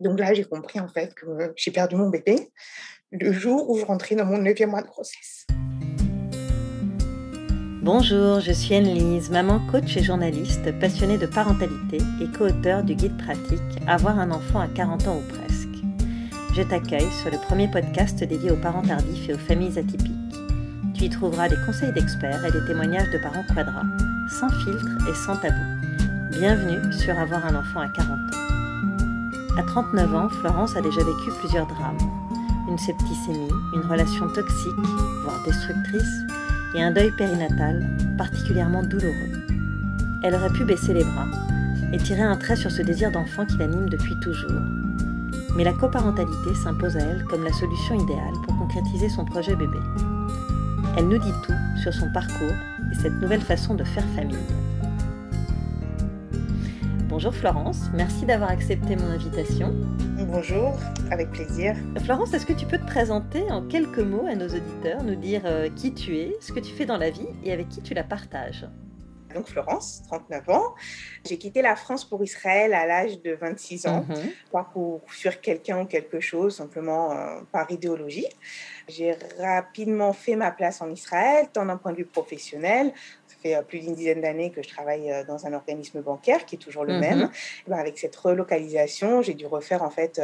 Donc là, j'ai compris en fait que j'ai perdu mon bébé le jour où je rentrais dans mon neuvième mois de grossesse. Bonjour, je suis Anne-Lise, maman coach et journaliste passionnée de parentalité et co-auteur du guide pratique Avoir un enfant à 40 ans ou presque. Je t'accueille sur le premier podcast dédié aux parents tardifs et aux familles atypiques. Tu y trouveras des conseils d'experts et des témoignages de parents quadras, sans filtre et sans tabou. Bienvenue sur Avoir un enfant à 40 ans. À 39 ans, Florence a déjà vécu plusieurs drames. Une septicémie, une relation toxique, voire destructrice, et un deuil périnatal particulièrement douloureux. Elle aurait pu baisser les bras et tirer un trait sur ce désir d'enfant qui l'anime depuis toujours. Mais la coparentalité s'impose à elle comme la solution idéale pour concrétiser son projet bébé. Elle nous dit tout sur son parcours et cette nouvelle façon de faire famille. Bonjour Florence, merci d'avoir accepté mon invitation. Bonjour, avec plaisir. Florence, est-ce que tu peux te présenter en quelques mots à nos auditeurs, nous dire euh, qui tu es, ce que tu fais dans la vie et avec qui tu la partages? Donc Florence, 39 ans. J'ai quitté la France pour Israël à l'âge de 26 ans, mhm. pas pour fuir quelqu'un ou quelque chose, simplement euh, par idéologie. J'ai rapidement fait ma place en Israël, tant d'un point de vue professionnel, fait euh, plus d'une dizaine d'années que je travaille euh, dans un organisme bancaire qui est toujours le même. Ben, avec cette relocalisation, j'ai dû refaire en fait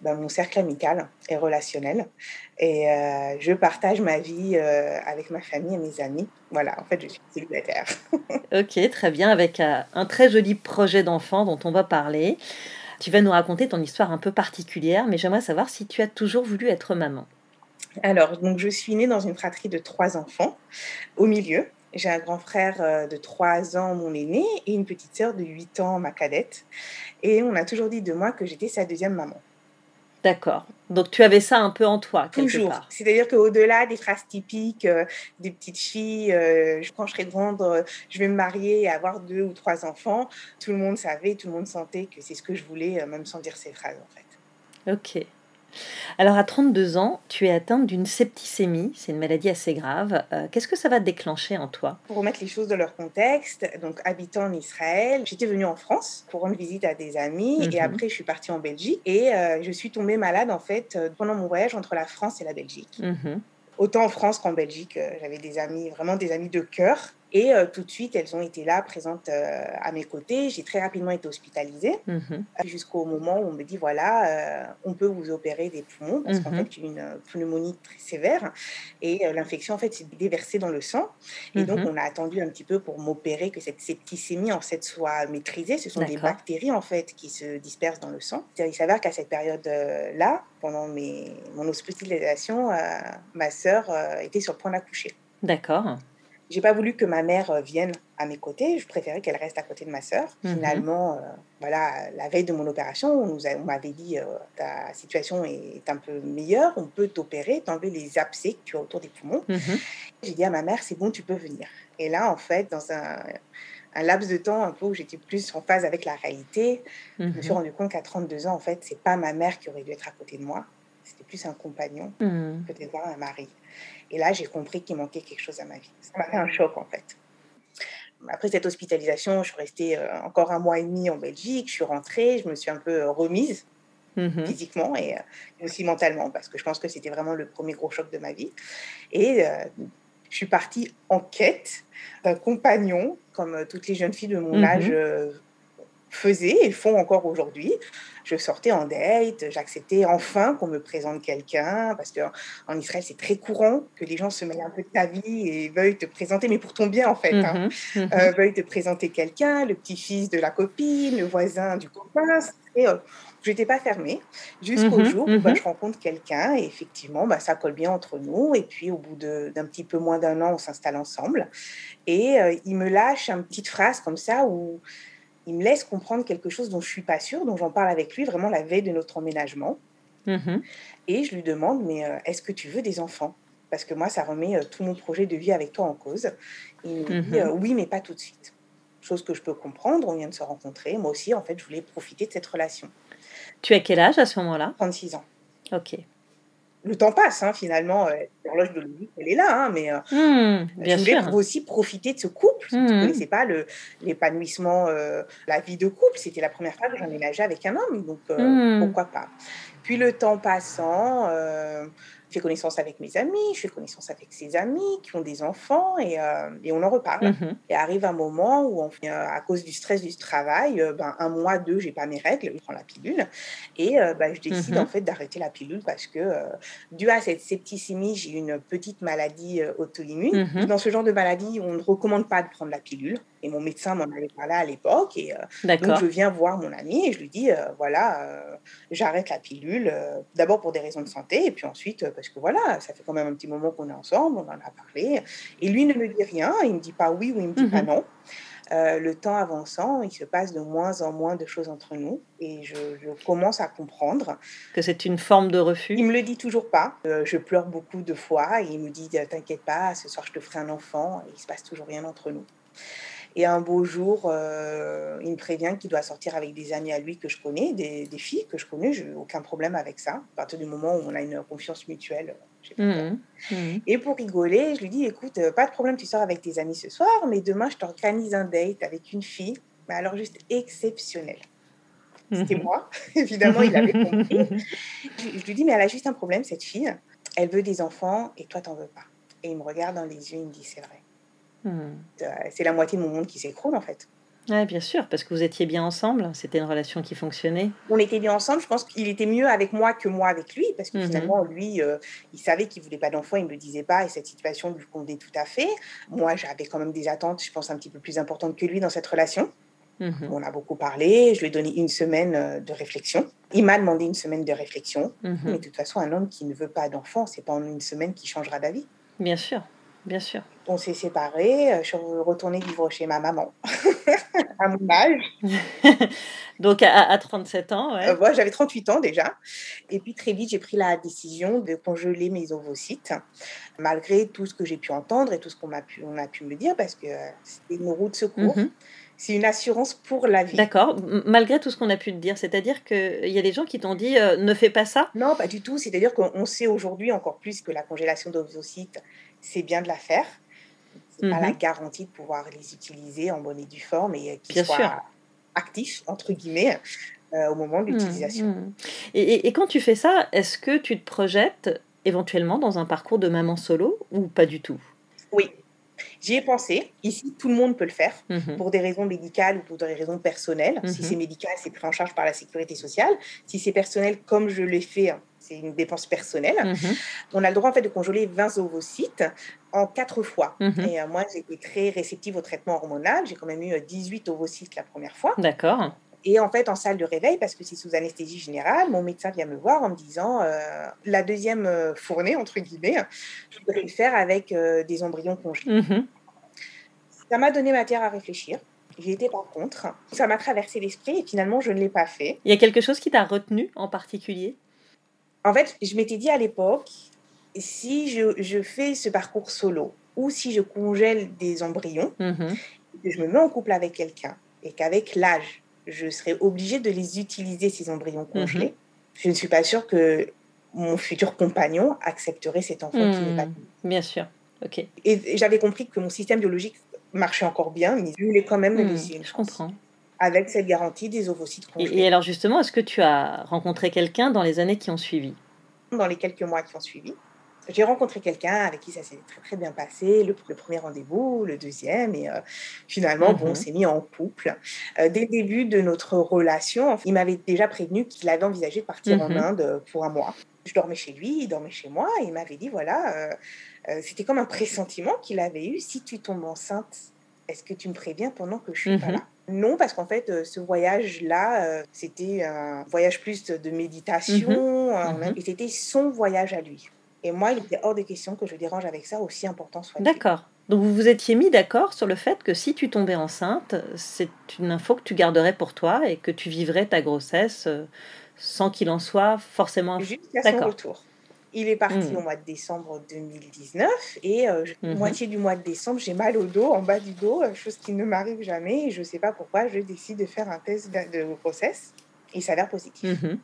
ben, mon cercle amical et relationnel. Et je partage ma vie avec ma famille et mes amis. Voilà, en fait, je suis célibataire. ok, très bien, avec un très joli projet d'enfant dont on va parler. Tu vas nous raconter ton histoire un peu particulière, mais j'aimerais savoir si tu as toujours voulu être maman. Alors, donc, je suis née dans une fratrie de trois enfants. Au milieu, j'ai un grand frère euh, de trois ans, mon aîné, et une petite sœur de 8 ans, ma cadette. Et on a toujours dit de moi que j'étais sa deuxième maman. D'accord. Donc tu avais ça un peu en toi, quelque Toujours. C'est-à-dire qu'au-delà des phrases typiques euh, des petites filles, euh, quand je serai grande, euh, je vais me marier et avoir deux ou trois enfants, tout le monde savait, tout le monde sentait que c'est ce que je voulais, même sans dire ces phrases en fait. Ok. Alors à 32 ans, tu es atteinte d'une septicémie, c'est une maladie assez grave. Euh, qu'est-ce que ça va déclencher en toi? Pour remettre les choses dans leur contexte, donc habitant en Israël, j'étais venue en France pour rendre visite à des amis et mhm. après je suis partie en Belgique et euh, je suis tombée malade en fait euh, pendant mon voyage entre la France et la Belgique. Mhm. Autant en France qu'en Belgique, j'avais des amis, vraiment des amis de cœur. Et euh, tout de suite, elles ont été là, présentes euh, à mes côtés. J'ai très rapidement été hospitalisée mhm. jusqu'au moment où on me dit voilà, euh, on peut vous opérer des poumons parce qu'en mhm. fait, j'ai une pneumonie très sévère et l'infection en fait s'est déversée dans le sang. Et donc, mhm. on a attendu un petit peu pour m'opérer que cette septicémie en fait soit maîtrisée. Ce sont des bactéries en fait qui se dispersent dans le sang. Il s'avère qu'à cette période-là, pendant mes, mon hospitalisation, ma sœur était sur le point d'accoucher. D'accord. J'ai pas voulu que ma mère euh, vienne à mes côtés. Je préférais qu'elle reste à côté de ma sœur. Mhm. Finalement, euh, voilà, la veille de mon opération, on, nous m'avait dit euh, ta situation est un peu meilleure, on peut t'opérer, t'enlever les abcès que tu as autour des poumons. Mhm. J'ai dit à ma mère, c'est bon, tu peux venir. Et là, en fait, dans un, un laps de temps un peu où j'étais plus en phase avec la réalité, je me suis mhm. rendu compte qu'à 32 ans, en fait, c'est pas ma mère qui aurait dû être à côté de moi. C'était plus un compagnon, peut-être un mari. Et là, j'ai compris qu'il manquait quelque chose à ma vie. Ça m'a fait un choc, en fait. Après cette hospitalisation, je suis restée euh, encore un mois et demi en Belgique. Je suis rentrée, je me suis un peu euh, remise mm-hmm. physiquement et euh, aussi mentalement, parce que je pense que c'était vraiment le premier gros choc de ma vie. Et je suis partie en quête d'un compagnon, comme toutes les jeunes filles de mon mm-hmm. âge faisaient et font encore aujourd'hui je sortais en date, j'acceptais enfin qu'on me présente quelqu'un, parce qu'en Israël, c'est très courant que les gens se mêlent un peu de ta vie et veuillent te présenter, mais pour ton bien en fait, hein. mmh mmh euh, veuillent te présenter quelqu'un, le petit-fils de la copine, le voisin du copain. Et, euh, je n'étais pas fermée jusqu'au mmh jour où bah, je rencontre quelqu'un et effectivement, bah, ça colle bien entre nous. Et puis, au bout d'un petit peu moins d'un an, on s'installe ensemble. Et euh, il me lâche une petite phrase comme ça où il me laisse comprendre quelque chose dont je suis pas sûre, dont j'en parle avec lui vraiment la veille de notre emménagement. Mm-hmm. Et je lui demande, mais euh, est-ce que tu veux des enfants? Parce que moi, ça remet euh, tout mon projet de vie avec toi en cause. il me dit, mm-hmm. euh, oui, mais pas tout de suite. Chose que je peux comprendre, on vient de se rencontrer. Moi aussi, en fait, je voulais profiter de cette relation. Tu as quel âge à ce moment-là? 36 ans. Ok. Le temps passe, hein, finalement. Euh, l'horloge biologique, elle est là, hein, mais euh, Mmh, je bien voulais sûr. aussi profiter de ce couple. Je ne Mmh. connaissais pas le- l'épanouissement, euh, la vie de couple. C'était la première fois que j'emménageais avec un homme, donc euh, Mmh. pourquoi pas. Puis le temps passant, euh, je fais connaissance avec mes amis, je fais connaissance avec ses amis qui ont des enfants et, euh, et on en reparle. Mhm. Et arrive un moment où, on, euh, à cause du stress du travail, euh, ben, un mois, deux, j'ai pas mes règles, je prends la pilule. Et euh, ben, je décide Mhm. en fait d'arrêter la pilule parce que, dû à cette septicémie, j'ai une petite maladie auto-immune. Mhm. Dans ce genre de maladie, on ne recommande pas de prendre la pilule. Et mon médecin m'en avait parlé à l'époque. Et euh, donc, je viens voir mon ami et je lui dis euh, voilà, euh, j'arrête la pilule, d'abord pour des raisons de santé, et puis ensuite parce que voilà, ça fait quand même un petit moment qu'on est ensemble, on en a parlé. Et lui ne me dit rien, il me dit pas oui ou il me dit pas Mhm. non. Euh, le temps avançant, il se passe de moins en moins de choses entre nous et je, je commence à comprendre. Que c'est une forme de refus? Il me le dit toujours pas. Euh, je pleure beaucoup de fois et il me dit T'inquiète pas, ce soir je te ferai un enfant. Et il se passe toujours rien entre nous. Et un beau jour, euh, il me prévient qu'il doit sortir avec des amis à lui que je connais, des, des filles que je connais. Je n'ai aucun problème avec ça. À partir du moment où on a une confiance mutuelle, peur. Mhm. Mhm. Et pour rigoler, je lui dis écoute, euh, pas de problème, tu sors avec tes amis ce soir, mais demain je t'organise un date avec une fille, mais alors juste exceptionnelle. C'était Mhm. moi, évidemment, il avait compris. Je, je lui dis mais elle a juste un problème, cette fille. Elle veut des enfants et toi t'en veux pas. Et il me regarde dans les yeux, il me dit c'est vrai. Mhm. Euh, C'est la moitié de mon monde qui s'écroule en fait. Ouais, bien sûr, parce que vous étiez bien ensemble, c'était une relation qui fonctionnait. On était bien ensemble, je pense qu'il était mieux avec moi que moi avec lui, parce que Mhm. finalement, lui, euh, il savait qu'il voulait pas d'enfants, il me le disait pas, et cette situation lui convenait tout à fait. Moi, j'avais quand même des attentes, je pense, un petit peu plus importantes que lui dans cette relation. Mhm. On a beaucoup parlé, je lui ai donné une semaine euh, de réflexion. Il m'a demandé une semaine de réflexion. Mhm. Mais de toute façon, un homme qui ne veut pas d'enfants, c'est pas en une semaine qui changera d'avis. Bien sûr, bien sûr. On s'est séparés, euh, je suis retournée vivre chez ma maman à mon âge. Donc à, à 37 ans, ouais. Euh, J'avais 38 ans déjà. Et puis très vite, j'ai pris la décision de congeler mes ovocytes, malgré tout ce que j'ai pu entendre et tout ce qu'on a pu, on a pu me dire, parce que euh, c'était une roue de secours. Mhm. C'est une assurance pour la vie. D'accord, malgré tout ce qu'on a pu te dire, c'est-à-dire qu'il y a des gens qui t'ont dit euh, ne fais pas ça. Non, pas du tout. C'est-à-dire qu'on sait aujourd'hui encore plus que la congélation d'ovocytes, c'est bien de la faire. Mhm. la garantie de pouvoir les utiliser en bonne et due forme et euh, qu'ils soient sûr. actifs, entre guillemets, euh, au moment de l'utilisation. Mhm. Et, et- et quand tu fais ça, est-ce que tu te projettes éventuellement dans un parcours de maman solo ou pas du tout? Oui, j'y ai pensé. Ici, tout le monde peut le faire. Mhm. pour des raisons médicales ou pour des raisons personnelles. Si c'est médical, c'est pris en charge par la sécurité sociale. Si c'est personnel, comme je l'ai fait, c'est une dépense personnelle. Mhm. On a le droit en fait de congeler 20 ovocytes en quatre fois. Mhm. Et euh, moi, j'ai été très réceptive au traitement hormonal. J'ai quand même eu euh, 18 ovocytes la première fois. D'accord. Et en fait, en salle de réveil, parce que c'est sous anesthésie générale, mon médecin vient me voir en me disant euh, la deuxième euh, fournée, entre guillemets, je voudrais le faire avec euh, des embryons congelés. Mhm. Ça m'a donné matière à réfléchir. J'ai été par contre. Ça m'a traversé l'esprit et finalement, je ne l'ai pas fait. Il y a quelque chose qui t'a retenu en particulier? En fait, je m'étais dit à l'époque, si je, je fais ce parcours solo ou si je congèle des embryons, Mhm. que je me mets en couple avec quelqu'un et qu'avec l'âge, je serai obligée de les utiliser, ces embryons congelés, je ne suis pas sûre que mon futur compagnon accepterait cet enfant qui n'est pas Mhm. Bien sûr. Ok. Et, j'avais compris que mon système biologique marchait encore bien, mais je voulais quand même me Mhm. laisser Je comprends. Avec cette garantie des ovocytes Et, congelés. et alors justement, est-ce que tu as rencontré quelqu'un dans les années qui ont suivi? Dans les quelques mois qui ont suivi, j'ai rencontré quelqu'un avec qui ça s'est très très bien passé, le, le premier rendez-vous, le deuxième, et euh, finalement, bon, on Mhm. s'est mis en couple. Euh, dès le début de notre relation, il m'avait déjà prévenu qu'il avait envisagé de partir en Mhm. Inde pour un mois. Je dormais chez lui, il dormait chez moi, et il m'avait dit, voilà, euh, c'était comme un pressentiment qu'il avait eu, si tu tombes enceinte, est-ce que tu me préviens pendant que je suis pas Mhm. là? Non, parce qu'en fait, euh, ce voyage-là, euh, c'était un voyage plus de méditation, euh, Mhm. et c'était son voyage à lui. Et moi, il était hors de question que je dérange avec ça, aussi important soit-il. D'accord. Donc vous vous étiez mis d'accord sur le fait que si tu tombais enceinte, c'est une info que tu garderais pour toi et que tu vivrais ta grossesse sans qu'il en soit forcément... Jusqu'à son retour. Il est parti Mhm. au mois de décembre 2019 et euh, Mhm. moitié du mois de décembre, j'ai mal au dos, en bas du dos, euh, chose qui ne m'arrive jamais. Et je ne sais pas pourquoi, je décide de faire un test de de grossesse. Il s'avère positif. Mhm.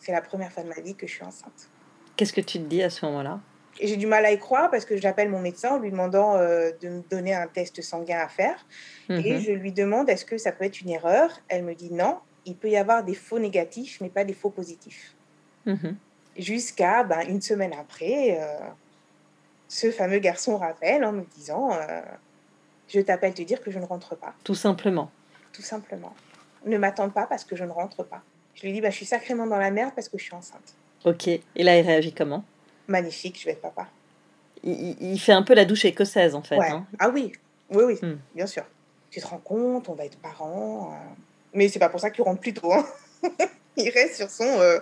C'est la première fois de ma vie que je suis enceinte. Qu'est-ce que tu te dis à ce moment-là? Et j'ai du mal à y croire parce que j'appelle mon médecin en lui demandant euh, de me donner un test sanguin à faire. Et Mhm. je lui demande est-ce que ça peut être une erreur? Elle me dit non, il peut y avoir des faux négatifs, mais pas des faux positifs. Jusqu'à ben, une semaine après, euh, ce fameux garçon rappelle en me disant euh, Je t'appelle te dire que je ne rentre pas, Tout simplement. tout simplement. Ne m'attends pas parce que je ne rentre pas. Je lui dis bah, Je suis sacrément dans la merde parce que je suis enceinte. Ok. Et là, il réagit comment? Magnifique, je vais être papa. il, fait un peu la douche écossaise, en fait. Ouais. hein. Ah oui, oui, oui, Hmm. bien sûr. Tu te rends compte, on va être parents. euh, Mais c'est pas pour ça qu'il rentre plus tôt. hein. il reste sur son euh,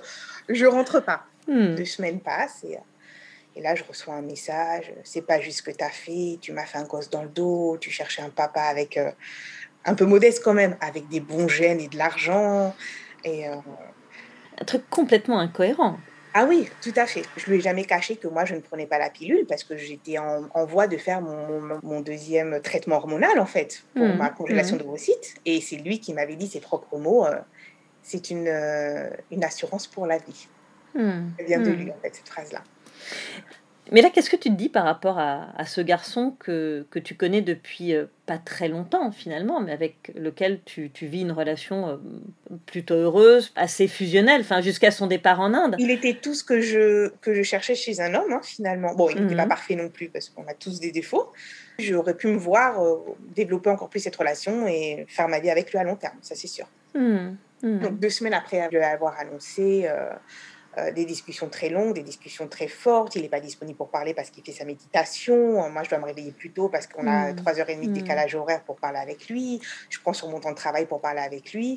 je rentre pas. Hmm. Deux semaines passent et, euh, et là je reçois un message. C'est pas juste ce que tu as fait, tu m'as fait un gosse dans le dos, tu cherchais un papa avec euh, un peu modeste quand même, avec des bons gènes et de l'argent. Et euh, Un truc complètement incohérent. ah oui, tout à fait. Je lui ai jamais caché que moi, je ne prenais pas la pilule parce que j'étais en, en voie de faire mon, mon- mon deuxième traitement hormonal, en fait, pour Mhm, ma congélation mhm. d'ovocytes. Et c'est lui qui m'avait dit ses propres mots. euh, c'est une, euh, une assurance pour la vie. Hmm. Ça vient de Hmm. lui, en fait, cette phrase-là. Mais là, qu'est-ce que tu te dis par rapport à, à ce garçon que, que tu connais depuis euh, pas très longtemps finalement, mais avec lequel tu, tu vis une relation euh, plutôt heureuse, assez fusionnelle, enfin jusqu'à son départ en Inde? Il était tout ce que je, que je cherchais chez un homme, hein, finalement. Bon, il n'était Mhm. pas parfait non plus parce qu'on a tous des défauts. J'aurais pu me voir euh, développer encore plus cette relation et faire ma vie avec lui à long terme, ça c'est sûr. Hmm. Donc, deux semaines après lui avoir annoncé euh, des discussions très longues, des discussions très fortes, il n'est pas disponible pour parler parce qu'il fait sa méditation. Moi, je dois me réveiller plus tôt parce qu'on a Mm. trois heures et demie de Mm. décalage horaire pour parler avec lui. Je prends sur mon temps de travail pour parler avec lui.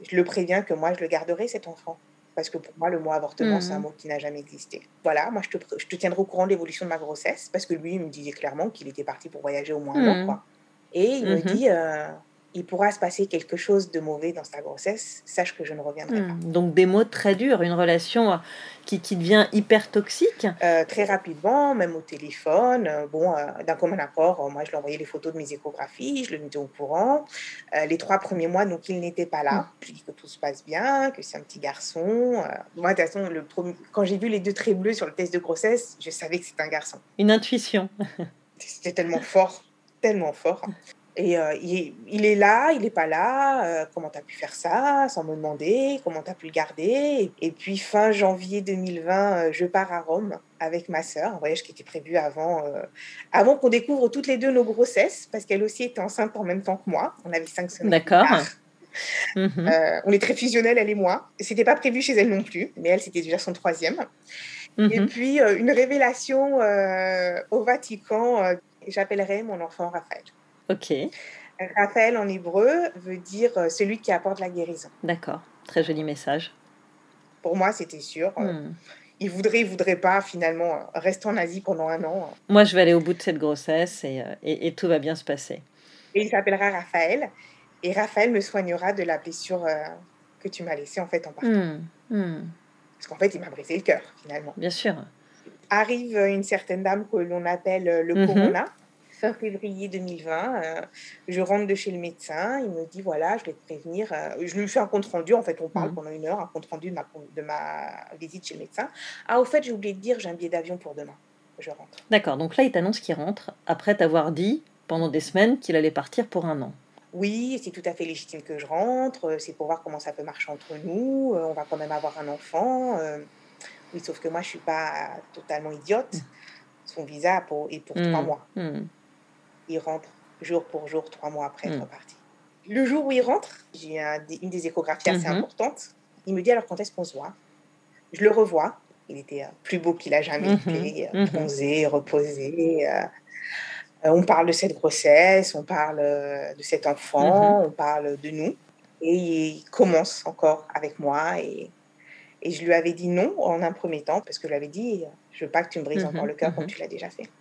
Je le préviens que moi, je le garderai, cet enfant. Parce que pour moi, le mot avortement, c'est un mot qui n'a jamais existé. Voilà, moi, je te, je te tiendrai au courant de l'évolution de ma grossesse parce que lui, il me disait clairement qu'il était parti pour voyager au moins un an. Mm. Quoi. Et il me Mhm. dit, euh, il pourra se passer quelque chose de mauvais dans sa grossesse, sache que je ne reviendrai pas. Hmm. Donc des mots très durs, une relation euh, qui, qui devient hyper toxique. Euh, très rapidement, même au téléphone. euh, bon, euh, d'un commun accord, euh, moi, je lui envoyais les photos de mes échographies, je le mettais au courant. Les trois premiers mois, donc, il n'était pas là. Je lui dis que tout se passe bien, que c'est un petit garçon. Moi, de toute façon, le premier... quand j'ai vu les deux traits bleus sur le test de grossesse, je savais que c'était un garçon. Une intuition. C'était tellement fort, tellement fort. Et euh, il, il est là, il n'est pas là. euh, comment tu as pu faire ça sans me demander Comment tu as pu le garder Et puis fin janvier 2020, euh, je pars à Rome avec ma sœur, un voyage qui était prévu avant, euh, avant qu'on découvre toutes les deux nos grossesses, parce qu'elle aussi était enceinte en même temps que moi. On avait cinq semaines. D'accord. Mhm. On est très fusionnels, elle et moi. C'était pas prévu chez elle non plus, mais elle, c'était déjà son troisième. Et Mhm. puis, une révélation au Vatican, j'appellerai mon enfant Raphaël. Ok, Raphaël en hébreu veut dire euh, celui qui apporte la guérison. d'accord. Très joli message. Pour moi, c'était sûr. Euh, Hmm. Il voudrait, il voudrait pas, finalement, euh, rester en Asie pendant un an. Moi, je vais aller au bout de cette grossesse et, et- et tout va bien se passer. Et il s'appellera Raphaël. Et Raphaël me soignera de la blessure que tu m'as laissée, en fait, en partant. Hmm. Hmm. Parce qu'en fait, il m'a brisé le cœur, finalement. Bien sûr. Arrive une certaine dame que l'on appelle le Mhm. Corona. Fin février 2020, euh, je rentre de chez le médecin, il me dit voilà, je vais te prévenir. euh, je lui fais un compte rendu, en fait, on parle Mhm. pendant une heure, un compte rendu de ma, de ma visite chez le médecin. Ah, au fait, j'ai oublié de dire, j'ai un billet d'avion pour demain. Je rentre. D'accord, donc là, il t'annonce qu'il rentre après t'avoir dit pendant des semaines qu'il allait partir pour un an. Oui, c'est tout à fait légitime que je rentre, euh, c'est pour voir comment ça peut marcher entre nous, on va quand même avoir un enfant. oui, sauf que moi, je suis pas totalement idiote. Son visa pour, est pour trois Hmm. mois. Hmm. Il rentre jour pour jour, trois mois après être Mm. reparti. Le jour où il rentre, j'ai un une des échographies assez Mhm. importantes. Il me dit alors quand est-ce qu'on se voit? Je le revois. Il était euh, plus beau qu'il a jamais Mhm. été, euh, Mhm. bronzé, reposé. euh, euh, on parle de cette grossesse, on parle de cet enfant, on parle de nous. Et il commence encore avec moi. Et, et je lui avais dit non en un premier temps, parce que je lui avais dit je veux pas que tu me brises Mhm. encore le cœur comme Mhm. tu l'as déjà fait.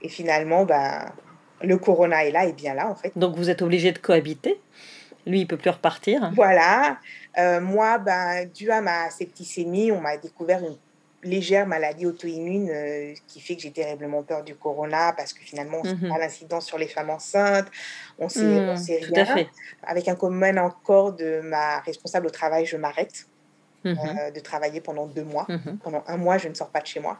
Et finalement, ben, le corona est là, et bien là, en fait. Donc vous êtes obligé de cohabiter. Lui, il peut plus repartir. Voilà. Euh, moi, ben, dû à ma septicémie, on m'a découvert une légère maladie auto-immune euh, qui fait que j'ai terriblement peur du corona parce que finalement, on sait Mhm. pas l'incidence sur les femmes enceintes, on sait, on Hmm, sait Tout rien. à fait. Avec un commun accord de ma responsable au travail, je m'arrête. Mhm. euh, de travailler pendant deux mois. Mhm. Pendant un mois, je ne sors pas de chez moi.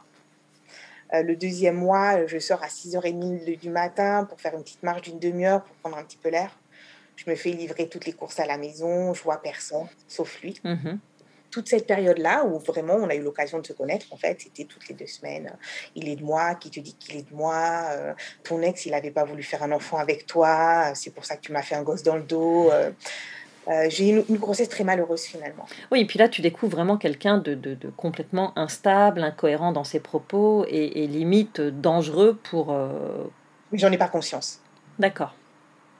Euh, le deuxième mois, je sors à 6h30 du matin pour faire une petite marche d'une demi-heure pour prendre un petit peu l'air. Je me fais livrer toutes les courses à la maison, je vois personne, sauf lui. Mhm. Toute cette période-là où vraiment on a eu l'occasion de se connaître, en fait, c'était toutes les deux semaines. Il est de moi, qui te dit qu'il est de moi. euh, ton ex, il n'avait pas voulu faire un enfant avec toi, c'est pour ça que tu m'as fait un gosse dans le dos. euh. Euh, J'ai eu une, une grossesse très malheureuse finalement. Oui, et puis là, tu découvres vraiment quelqu'un de, de- de complètement instable, incohérent dans ses propos et, et limite dangereux pour. euh, j'en ai pas conscience. D'accord.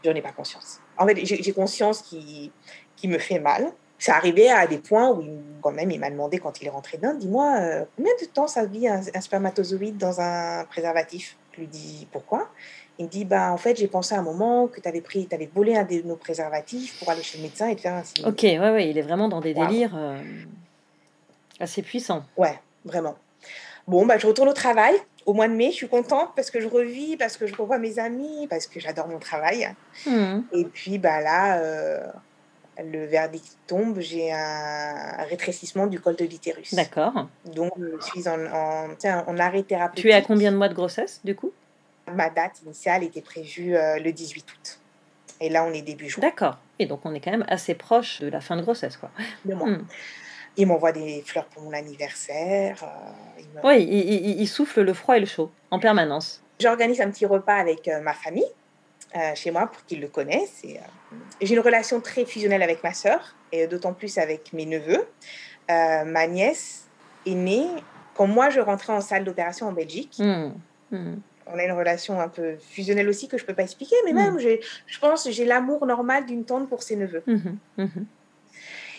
J'en ai pas conscience. En fait, j'ai conscience qui qui me fait mal. C'est arrivé à des points où, il- quand même, il m'a demandé quand il est rentré d'Inde, dis-moi, euh, combien de temps ça vit un, un spermatozoïde dans un préservatif? Je lui dis, pourquoi? Il me dit, bah, en fait, j'ai pensé à un moment que tu avais pris, avais volé un de nos préservatifs pour aller chez le médecin et te faire un signe. Ok, ouais, ouais, il est vraiment dans des Wow. délires euh, assez puissants. Ouais, vraiment. Bon, bah, je retourne au travail. Au mois de mai, je suis contente parce que je revis, parce que je revois mes amis, parce que j'adore mon travail. Mhm. Et puis bah là, euh, le verdict tombe, j'ai un rétrécissement du col de l'utérus. D'accord. Donc je suis en, en, en arrêt thérapeutique. Tu es à combien de mois de grossesse, du coup? Ma date initiale était prévue euh, le 18 août. Et là, on est début juin. D'accord. Et donc, on est quand même assez proche de la fin de grossesse, quoi. de moi. Mhm. Il m'envoie des fleurs pour mon anniversaire. euh, il me- Oui, il, il- il souffle le froid et le chaud en permanence. J'organise un petit repas avec euh, ma famille euh, chez moi pour qu'ils le connaissent. J'ai une relation très fusionnelle avec ma sœur et d'autant plus avec mes neveux. Ma nièce est née quand moi je rentrais en salle d'opération en Belgique. Mhm. Mhm. On a une relation un peu fusionnelle aussi que je peux pas expliquer, mais Mm. même je pense que j'ai l'amour normal d'une tante pour ses neveux. Mhm. Mhm.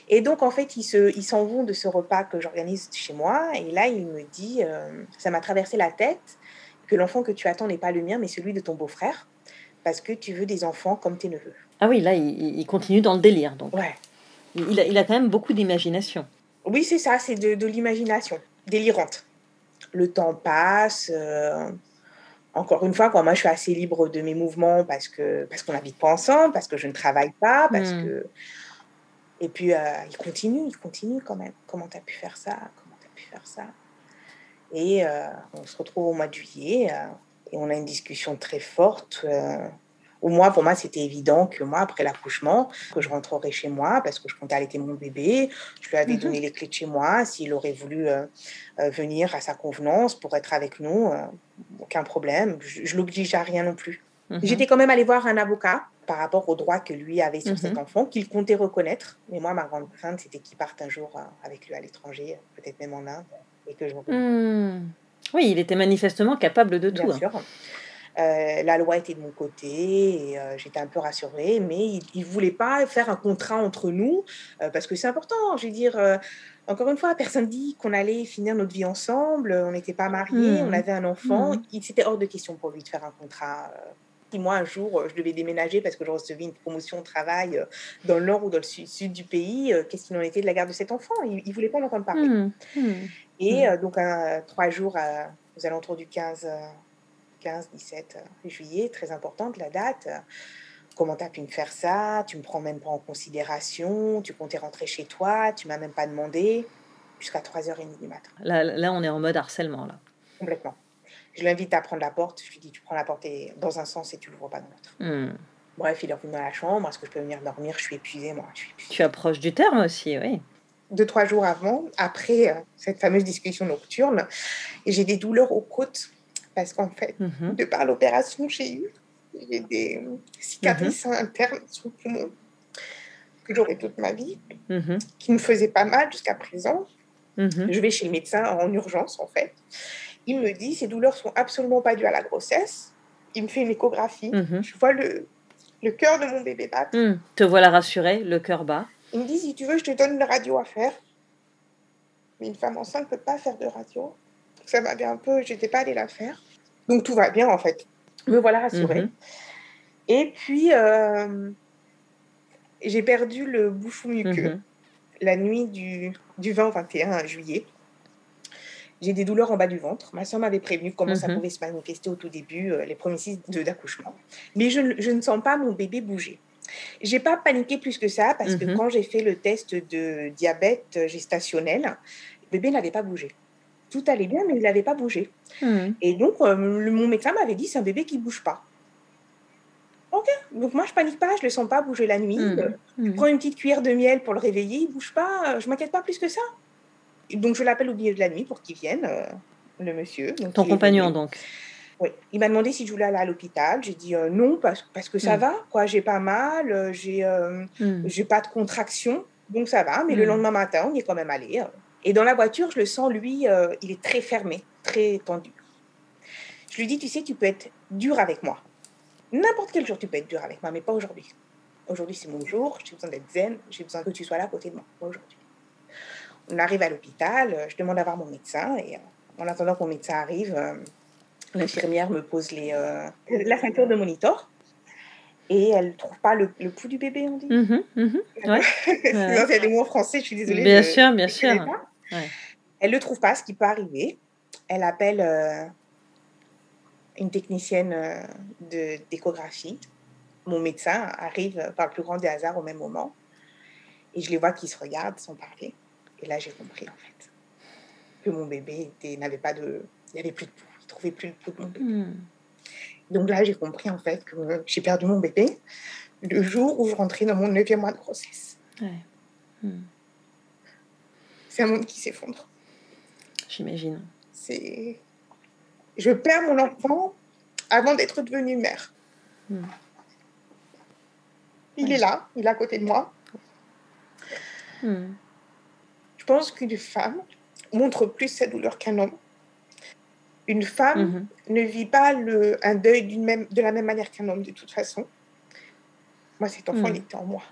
Et donc, en fait, ils se- ils s'en vont de ce repas que j'organise chez moi. Et là, il me dit, euh, ça m'a traversé la tête, que l'enfant que tu attends n'est pas le mien, mais celui de ton beau-frère, parce que tu veux des enfants comme tes neveux. Ah oui, là, il, continue dans le délire. Donc, Ouais. il, il a, il a quand même beaucoup d'imagination. Oui, c'est ça, c'est de, de l'imagination délirante. Le temps passe. euh, encore une fois, quoi, moi, je suis assez libre de mes mouvements parce que parce qu'on n'habite pas ensemble, parce que je ne travaille pas, parce Mm. que... Et puis, euh, il continue, il continue quand même. Comment tu as pu faire ça? Comment tu as pu faire ça? Et euh, on se retrouve au mois de juillet euh, et on a une discussion très forte. Euh, où moi, pour moi, c'était évident que moi, après l'accouchement, que je rentrerai chez moi parce que je comptais allaiter mon bébé. Je lui avais Mhm. donné les clés de chez moi. S'il aurait voulu euh, euh, venir à sa convenance pour être avec nous, euh, aucun problème. Je, je l'oblige à rien non plus. Mhm. J'étais quand même allée voir un avocat par rapport aux droits que lui avait sur Mhm. cet enfant, qu'il comptait reconnaître. Mais moi, ma grande crainte, c'était qu'il parte un jour avec lui à l'étranger, peut-être même en Inde, et que je Hmm. Oui, il était manifestement capable de Bien tout. hein. Euh, la loi était de mon côté et euh, j'étais un peu rassurée, mais il ne voulait pas faire un contrat entre nous euh, parce que c'est important. Je veux dire, encore une fois, personne dit qu'on allait finir notre vie ensemble, on n'était pas mariés, Mhm. on avait un enfant. Il C'était hors de question pour lui de faire un contrat. Si moi, un jour, je devais déménager parce que je recevais une promotion au travail dans le nord ou dans le sud, sud du pays, qu'est-ce qu'il en était de la garde de cet enfant? Il ne voulait pas en entendre parler. Hmm. Hmm. Et euh, donc, un- trois jours euh, aux alentours du 15, euh, 15 17 euh, juillet, très importante la date. Comment tu as pu me faire ça? Tu me prends même pas en considération? Tu comptais rentrer chez toi? Tu m'as même pas demandé? Jusqu'à 3h30 du matin, Là, là, on est en mode harcèlement. Là. complètement. Je l'invite à prendre la porte. Je lui dis Tu prends la porte et- dans un sens et tu l'ouvres pas dans l'autre. Hmm. Bref, il est revenu dans la chambre. Est-ce que je peux venir dormir? Je suis épuisée, moi. Je suis épuisée. Tu approches du terme aussi, oui. deux, trois jours avant, après euh, cette fameuse discussion nocturne, j'ai des douleurs aux côtes parce qu'en fait, Mhm. de par l'opération j'ai eue, j'ai des cicatrices internes sous le poumon que j'aurai toute ma vie, Mhm. qui me faisaient pas mal jusqu'à présent. Mhm. Je vais chez le médecin en urgence, en fait. Il me dit ces douleurs sont absolument pas dues à la grossesse. Il me fait une échographie. Mhm. Je vois le, le cœur de mon bébé battre. Hmm. Te voilà rassuré, le cœur bas. Il me dit si tu veux, je te donne une radio à faire. Mais une femme enceinte ne peut pas faire de radio. Donc ça m'avait un peu. J'étais pas allée la faire. Donc tout va bien en fait. Me voilà rassurée. Mhm. Et puis euh, j'ai perdu le bouchon muqueux Mhm. la nuit du, du 20 au 21 juillet. J'ai des douleurs en bas du ventre. Ma soeur m'avait prévenu comment ça Mhm. pouvait se manifester au tout début, euh, les premiers signes de- d'accouchement. Mais je, ne- je ne sens pas mon bébé bouger. J'ai pas paniqué plus que ça parce que Mhm. quand j'ai fait le test de diabète gestationnel, le bébé n'avait pas bougé. Tout allait bien, mais il n'avait pas bougé. Mhm. Et donc, euh, le- mon médecin m'avait dit c'est un bébé qui bouge pas. Ok, donc moi je panique pas, je le sens pas bouger la nuit. Mhm. Euh, Je Mhm. prends une petite cuillère de miel pour le réveiller, il bouge pas, euh, je m'inquiète pas plus que ça. Et Donc je l'appelle au milieu de la nuit pour qu'il vienne, euh, le monsieur. Donc, Ton compagnon, donc. Oui. Il m'a demandé si je voulais aller à l'hôpital. J'ai dit euh, non parce, parce que ça Mm. va, quoi. J'ai pas mal, euh, j'ai euh, j'ai pas de contraction, donc ça va. Mais le lendemain matin, on y est quand même allé. Et dans la voiture, je le sens, lui, euh, il est très fermé, très tendu. Je lui dis, tu sais, tu peux être dur avec moi. N'importe quel jour, tu peux être dur avec moi, mais pas aujourd'hui. Aujourd'hui, c'est mon jour, j'ai besoin d'être zen, j'ai besoin que tu sois là à côté de moi, pas aujourd'hui. On arrive à l'hôpital, euh, je demande à voir mon médecin, et euh, en attendant que mon médecin arrive, euh, l'infirmière me pose les, la ceinture de monitor, et elle ne trouve pas le, le pouls du bébé, on dit. Mhm. Mhm. Ouais. Sinon, il y a des mots en français, je suis désolée. Bien je- sûr, bien sûr. pas. Ouais. Elle ne le trouve pas, ce qui peut arriver. Elle appelle euh, une technicienne euh, de- d'échographie. Mon médecin arrive par le plus grand des hasards au même moment. Et je les vois qui se regardent sans parler. Et là, j'ai compris, en fait, que mon bébé n'avait pas de... Il n'y avait plus de pouls. Il ne trouvait plus le pouls de mon bébé. Mhm. Donc là, j'ai compris, en fait, que j'ai perdu mon bébé le jour où je rentrais dans mon neuvième mois de grossesse. Ouais. Mhm. C'est un monde qui s'effondre. J'imagine. C'est. Je perds mon enfant avant d'être devenue mère. Mm. Il Ouais. est là, il est à côté de moi. Mhm. Je pense qu'une femme montre plus sa douleur qu'un homme. Une femme Mhm. ne vit pas le, un deuil même, de la même manière qu'un homme, de toute façon. Moi, cet enfant, il était en moi,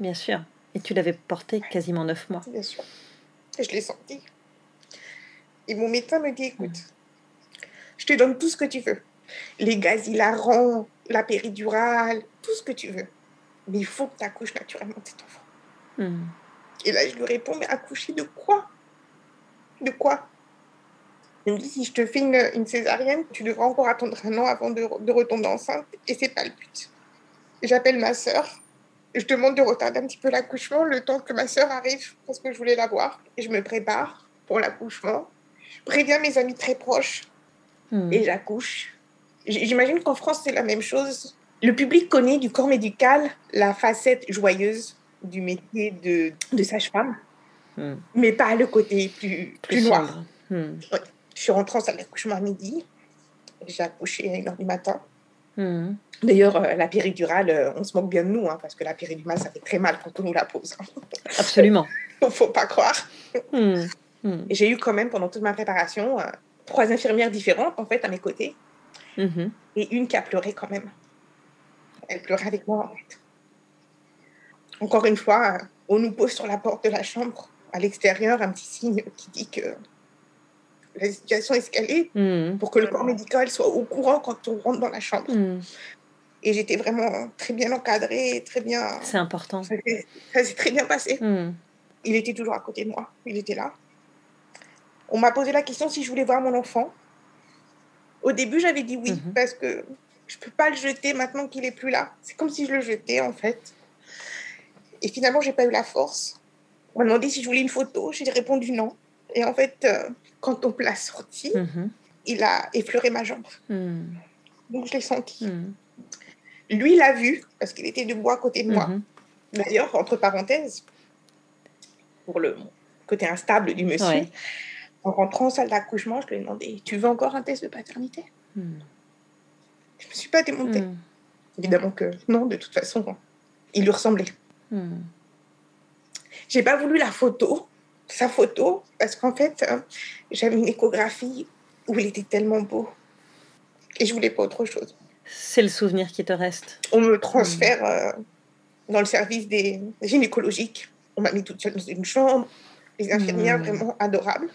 Bien sûr. Et tu l'avais porté quasiment neuf mois. bien sûr. Et je l'ai senti. Et mon médecin me dit écoute, je te donne tout ce que tu veux. Les gaz hilarants, la péridurale, tout ce que tu veux. Mais il faut que tu accouches naturellement de cet enfant. Mhm. Et là, je lui réponds, mais accoucher de quoi? De quoi? Il me dit, si je te fais une, une césarienne, tu devras encore attendre un an avant de, de retomber enceinte. Et c'est pas le but. J'appelle ma sœur. Je demande de retarder un petit peu l'accouchement le temps que ma sœur arrive parce que je voulais la voir. Et je me prépare pour l'accouchement. Préviens mes amis très proches Mhm. et j'accouche. J'imagine qu'en France, c'est la même chose. Le public connaît du corps médical la facette joyeuse du métier de, de sage-femme, Mhm. mais pas le côté plus, plus, Plus noir. Mhm. Je suis rentrée en salle d'accouchement à midi. J'ai accouché à 1h du matin. Mhm. D'ailleurs, euh, la péridurale, euh, on se moque bien de nous, hein, parce que la péridurale, ça fait très mal quand on nous la pose. Absolument. Il faut pas croire. Mhm. Et J'ai eu quand même, pendant toute ma préparation, euh, trois infirmières différentes, en fait, à mes côtés. Mhm. et une qui a pleuré quand même. Elle pleurait avec moi, en fait. Encore une fois, on nous pose sur la porte de la chambre, à l'extérieur, un petit signe qui dit que la situation est escalée Mhm. pour que le corps médical soit au courant quand on rentre dans la chambre. Mhm. Et j'étais vraiment très bien encadrée, très bien... C'est important. Ça s'est ça s'est très bien passé. Mhm. Il était toujours à côté de moi. Il était là. On m'a posé la question si je voulais voir mon enfant. Au début, j'avais dit oui, Mhm. parce que je ne peux pas le jeter maintenant qu'il est plus là. C'est comme si je le jetais, en fait. Et finalement, j'ai pas eu la force. On m'a demandé si je voulais une photo. J'ai répondu non. Et en fait, euh, quand on me l'a sorti, Mhm. il a effleuré ma jambe. Mhm. Donc, je l'ai senti. Mhm. Lui, il l'a vu, parce qu'il était debout à côté de moi. Mhm. D'ailleurs, entre parenthèses, pour le côté instable du monsieur, Ouais. en rentrant en salle d'accouchement, je lui ai demandé Tu veux encore un test de paternité? Mhm. Je ne me suis pas démontée. Évidemment que non, de toute façon, il lui ressemblait. J'ai pas voulu la photo, sa photo, parce qu'en fait, euh, j'avais une échographie où il était tellement beau. Et je voulais pas autre chose. C'est le souvenir qui te reste. On me transfère euh, dans le service des gynécologiques. On m'a mis toute seule dans une chambre. Les infirmières Mm. vraiment adorables.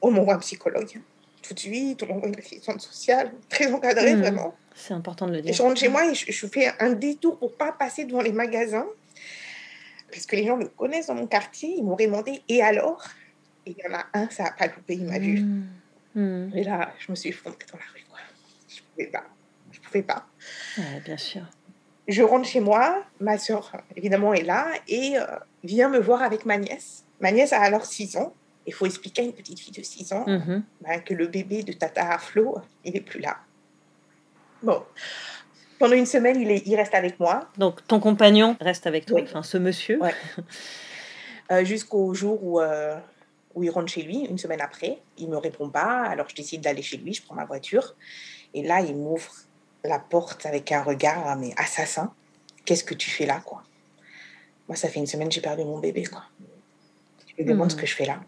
On m'envoie un psychologue tout de suite. On m'envoie une assistante sociale très encadrée Mm. vraiment. C'est important de le Et dire. je rentre chez moi et je, je fais un détour pour pas passer devant les magasins. Parce que les gens me connaissent dans mon quartier. Ils m'auraient demandé et alors? Et il y en a un, ça n'a pas loupé, il m'a vu. Mhm. Mhm. Et là, je me suis effondrée dans la rue. Quoi. Je pouvais pas. Je pouvais pas. Ouais, bien sûr. Je rentre chez moi, ma soeur, évidemment, est là et euh, vient me voir avec ma nièce. Ma nièce a alors 6 ans. Il faut expliquer à une petite fille de 6 ans Mhm. ben, que le bébé de Tata Flo, il n'est plus là. Bon. Pendant une semaine, il, est, il reste avec moi Donc ton compagnon reste avec toi, Oui. enfin ce monsieur. Ouais. euh, jusqu'au jour où, euh, où il rentre chez lui, une semaine après. Il me répond pas, alors je décide d'aller chez lui, je prends ma voiture. Et là, il m'ouvre la porte avec un regard, ah, mais assassin. Qu'est-ce que tu fais là, quoi? Moi, ça fait une semaine j'ai perdu mon bébé, quoi. Je me demande Hmm. ce que je fais là.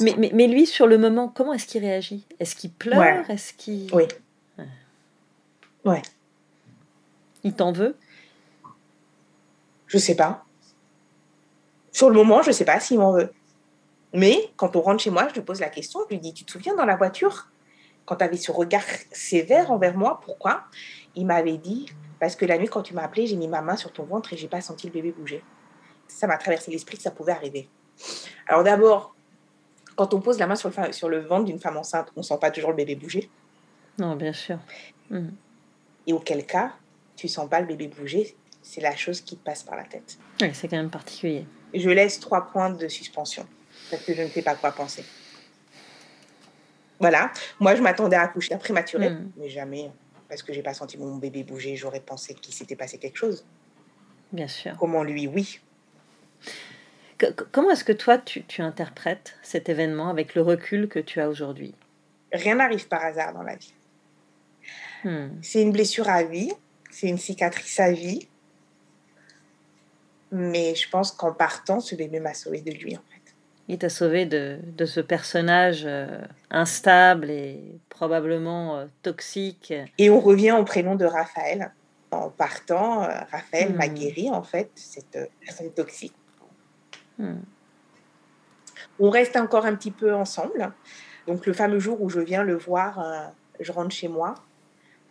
Mais, mais, mais lui, sur le moment, comment est-ce qu'il réagit? Est-ce qu'il pleure? Ouais. Est-ce qu'il Oui. Ouais. Ouais. Il t'en veut? Je sais pas. Sur le moment, je sais pas s'il m'en veut. Mais quand on rentre chez moi, je lui pose la question. Je lui dis Tu te souviens dans la voiture, quand tu avais ce regard sévère envers moi, pourquoi? Il m'avait dit Parce que la nuit, quand tu m'as appelé, j'ai mis ma main sur ton ventre et j'ai pas senti le bébé bouger. Ça m'a traversé l'esprit que ça pouvait arriver. Alors d'abord, quand on pose la main sur le, fa- sur le ventre d'une femme enceinte, on sent pas toujours le bébé bouger. Non, bien sûr. Mhm. Et auquel cas, tu sens pas le bébé bouger, c'est la chose qui te passe par la tête. C'est quand même particulier. je laisse trois points de suspension parce que je ne sais pas quoi penser. Voilà. Moi, je m'attendais à accoucher prématuré, Mm. mais jamais parce que j'ai pas senti mon bébé bouger. J'aurais pensé qu'il s'était passé quelque chose. Bien sûr. Comment lui, oui. Que- comment est-ce que toi, tu, tu interprètes cet événement avec le recul que tu as aujourd'hui? Rien n'arrive par hasard dans la vie. Hmm. C'est une blessure à vie, c'est une cicatrice à vie. Mais je pense qu'en partant, ce bébé m'a sauvé de lui, en fait. Il t'a sauvé de, de ce personnage euh, instable et probablement euh, toxique. Et on revient au prénom de Raphaël. En partant, euh, Raphaël m'a guéri, en fait, cette personne toxique. Hmm. On reste encore un petit peu ensemble. Donc le fameux jour où je viens le voir, je rentre chez moi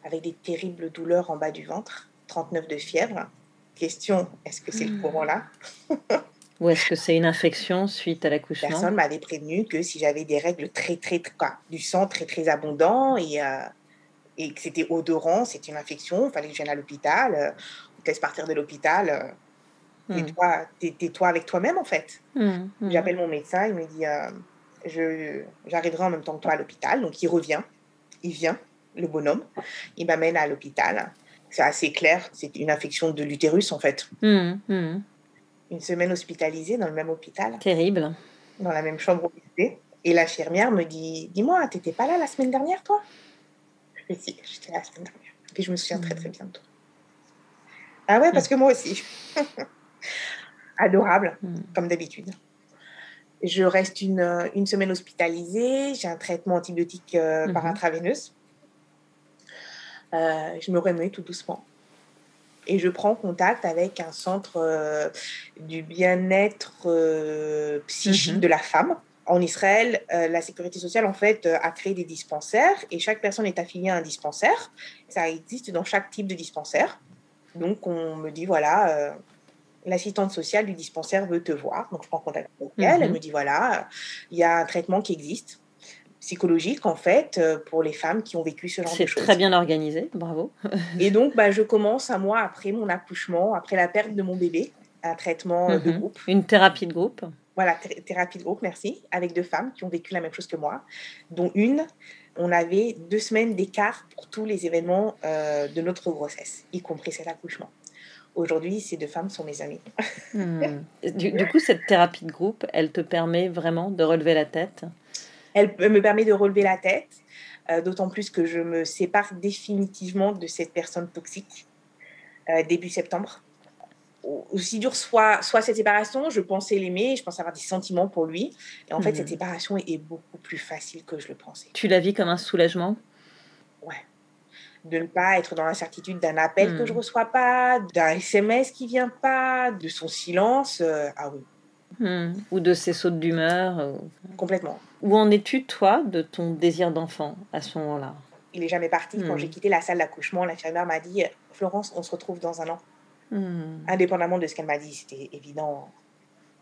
avec des terribles douleurs en bas du ventre, 39 de fièvre. Question, est-ce que c'est le Mm. courant là Ou est-ce que c'est une infection suite à l'accouchement? Personne m'avait prévenu que si j'avais des règles très, très, très quoi, du sang très, très abondant et, euh, et que c'était odorant, c'était une infection, il fallait que je vienne à l'hôpital. euh, on te laisse partir de l'hôpital. euh, Hmm. tais-toi, tais- tais-toi avec toi-même en fait. Hmm, hmm. J'appelle mon médecin, il me dit euh, je, j'arriverai en même temps que toi à l'hôpital. Donc il revient, il vient, le bonhomme, il m'amène à l'hôpital. C'est assez clair, c'est une infection de l'utérus en fait. Hmm, hmm. Une semaine hospitalisée dans le même hôpital, Terrible. dans la même chambre où j'étais. Et l'infirmière me dit Dis-moi, t'étais pas là la semaine dernière toi? Je lui dis J'étais là la semaine dernière. Et je me souviens très très bien de toi. Ah ouais, parce que moi aussi. Adorable Hmm. comme d'habitude. Je reste une, une semaine hospitalisée, j'ai un traitement antibiotique euh, par Mhm. intraveineuse. Euh, je me remets tout doucement. Et je prends contact avec un centre euh, du bien-être euh, psychique Mhm. de la femme. En Israël, euh, la sécurité sociale en fait a créé des dispensaires et chaque personne est affiliée à un dispensaire. Ça existe dans chaque type de dispensaire. Donc on me dit voilà, l'assistante sociale du dispensaire veut te voir. Donc je prends contact avec elle. Elle Mhm. me dit voilà, il y a un traitement qui existe psychologique en fait euh, pour les femmes qui ont vécu ce genre C'est de choses. très bien organisé, bravo. Et donc, bah, je commence un mois après mon accouchement, après la perte de mon bébé, un traitement euh, de Mhm. groupe. Une thérapie de groupe. Voilà, thé- thérapie de groupe, merci, avec deux femmes qui ont vécu la même chose que moi, dont une, on avait deux semaines d'écart pour tous les événements euh, de notre grossesse, y compris cet accouchement. Aujourd'hui, ces deux femmes sont mes amies. Hmm. Du, du coup, cette thérapie de groupe, elle te permet vraiment de relever la tête. Elle me permet de relever la tête, euh, d'autant plus que je me sépare définitivement de cette personne toxique euh, début septembre. Au- Aussi dur soit, soit cette séparation, je pensais l'aimer, je pensais avoir des sentiments pour lui. Et en fait, cette séparation est beaucoup plus facile que je le pensais. Tu la vis comme un soulagement? De ne pas être dans l'incertitude d'un appel que je reçois pas, d'un SMS qui vient pas, de son silence. euh, ah oui, Hmm. Ou de ces sautes d'humeur euh. complètement. Où en es-tu, toi, de ton désir d'enfant à ce moment-là? Il est jamais parti. Quand Mhm. j'ai quitté la salle d'accouchement, l'infirmière m'a dit Florence, on se retrouve dans un an. Hmm. indépendamment de ce qu'elle m'a dit, c'était évident.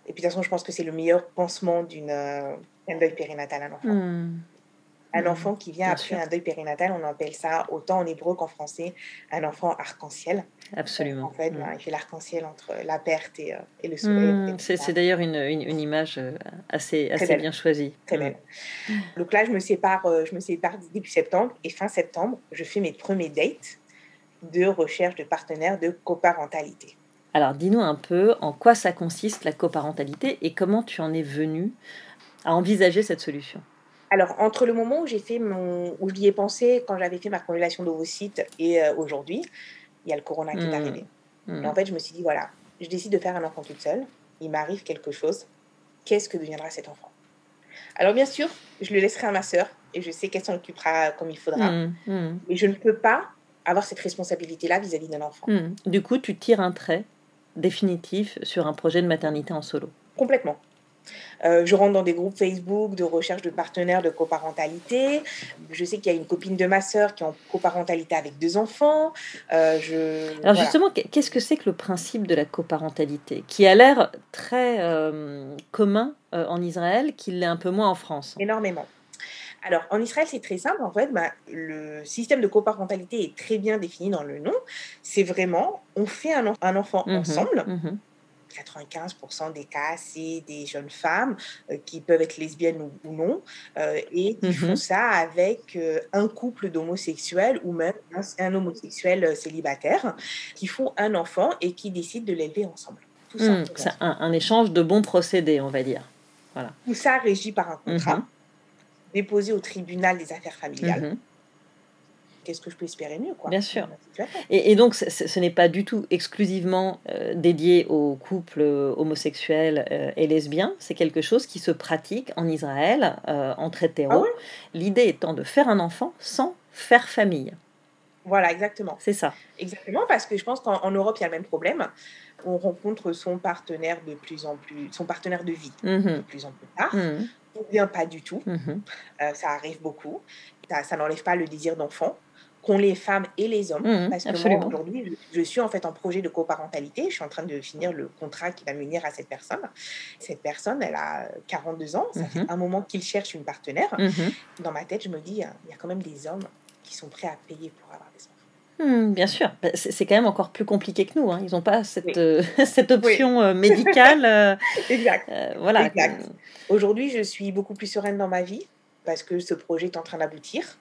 Et puis de toute façon, je pense que c'est le meilleur pansement d'une euh, deuil périnatal à l'enfant. Hmm. Un Mhm. enfant qui vient Bien après sûr. un deuil périnatal, on appelle ça autant en hébreu qu'en français un enfant arc-en-ciel. Absolument. En fait, Mm. ben, il fait l'arc-en-ciel entre la perte et, euh, et le sourire. Mm, C'est d'ailleurs une, une, une image euh, assez, assez belle. bien choisie. Très Mm. belle. Donc là, je me sépare, euh, je me sépare début septembre et fin septembre, je fais mes premiers dates de recherche de partenaires de coparentalité. Alors, dis-nous un peu en quoi ça consiste la coparentalité et comment tu en es venu à envisager cette solution? Alors, entre le moment où j'ai fait mon, où j'y ai pensé quand j'avais fait ma congélation d'ovocytes et euh, aujourd'hui, il y a le corona qui est Mm. arrivé. Mm. Et en fait, je me suis dit, voilà, je décide de faire un enfant toute seule. Il m'arrive quelque chose. Qu'est-ce que deviendra cet enfant? Alors, bien sûr, je le laisserai à ma sœur et je sais qu'elle s'en occupera comme il faudra. Mm, mm, Mais je ne peux pas avoir cette responsabilité-là vis-à-vis d'un enfant. Du coup, tu tires un trait définitif sur un projet de maternité en solo. Complètement. Euh, je rentre dans des groupes Facebook de recherche de partenaires de coparentalité. Je sais qu'il y a une copine de ma sœur qui est en coparentalité avec deux enfants. Euh, je, Alors voilà. justement, qu'est- qu'est-ce que c'est que le principe de la coparentalité Qui a l'air très euh, commun en Israël, qu'il l'est un peu moins en France? énormément. Alors, en Israël, c'est très simple. En fait, bah, le système de coparentalité est très bien défini dans le nom. C'est vraiment, on fait un, en- un enfant Mhm, ensemble. mhm. 95% des cas, c'est des jeunes femmes euh, qui peuvent être lesbiennes ou, ou non, euh, et qui Mhm. font ça avec euh, un couple d'homosexuels ou même un, un homosexuel célibataire, qui font un enfant et qui décident de l'élever ensemble. Mm, simplement. C'est un, un échange de bons procédés, on va dire. Tout ça régi par un contrat Mhm. déposé au tribunal des affaires familiales. Mhm. Qu'est-ce que je peux espérer mieux quoi, Bien sûr. Et, et donc, ce, n'est pas du tout exclusivement euh, dédié aux couples euh, homosexuels euh, et lesbiens. C'est quelque chose qui se pratique en Israël, euh, entre hétéros. Ah ouais? L'idée étant de faire un enfant sans faire famille. Voilà, exactement. C'est ça. Exactement, parce que je pense qu'en en Europe, il y a le même problème. On rencontre son partenaire de plus en plus, son partenaire de vie de Mhm. plus en plus tard, Mhm. ou bien pas du tout. Euh, ça arrive beaucoup. Ça, ça n'enlève pas le désir d'enfant qu'ont les femmes et les hommes. Mhm, parce que absolument. moi, aujourd'hui, je, suis en fait en projet de coparentalité. Je suis en train de finir le contrat qui va m'unir à cette personne. Cette personne, elle a 42 ans. Ça Mhm. fait un moment qu'il cherche une partenaire. Mhm. Dans ma tête, je me dis, il y a quand même des hommes qui sont prêts à payer pour avoir des enfants. Bien sûr, Bah, c'est quand même encore plus compliqué que nous. hein. Ils n'ont pas cette, Oui. euh, cette option euh, médicale. euh, Exact. euh, voilà. Exact. Aujourd'hui, je suis beaucoup plus sereine dans ma vie parce que ce projet est en train d'aboutir.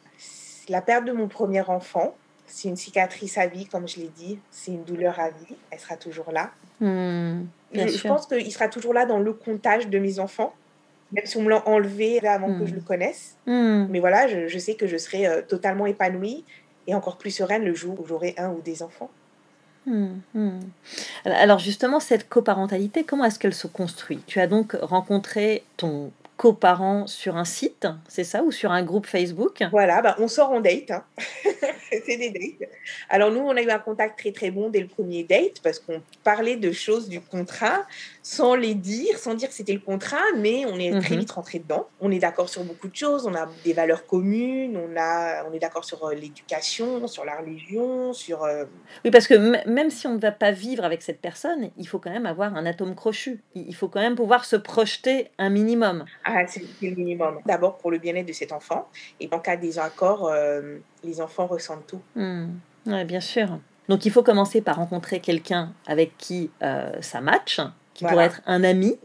La perte de mon premier enfant, c'est une cicatrice à vie, comme je l'ai dit. C'est une douleur à vie. Elle sera toujours là. Hmm, Je, pense qu'il sera toujours là dans le comptage de mes enfants, même si on me l'a enlevé avant que Hmm. je le connaisse. Hmm. Mais voilà, je, je sais que je serai euh, totalement épanouie et encore plus sereine le jour où j'aurai un ou des enfants. Alors justement, cette coparentalité, comment est-ce qu'elle se construit? Tu as donc rencontré ton coparent sur un site, c'est ça, ou sur un groupe Facebook? Voilà, bah, on sort en date. hein. c'est des dates. Alors nous, on a eu un contact très très bon dès le premier date parce qu'on parlait de choses du contrat sans les dire, sans dire que c'était le contrat, mais on est très Mhm. vite rentré dedans. On est d'accord sur beaucoup de choses, on a des valeurs communes, on, a, on est d'accord sur euh, l'éducation, sur la religion, sur... euh, Oui, parce que même si on ne va pas vivre avec cette personne, il faut quand même avoir un atome crochu. Il faut quand même pouvoir se projeter un minimum. Ah, c'est le minimum. D'abord pour le bien-être de cet enfant, et en cas de désaccord, euh, les enfants ressentent tout. Hmm. Bien sûr. Donc il faut commencer par rencontrer quelqu'un avec qui euh, ça match, qui Voilà. pourrait être un ami,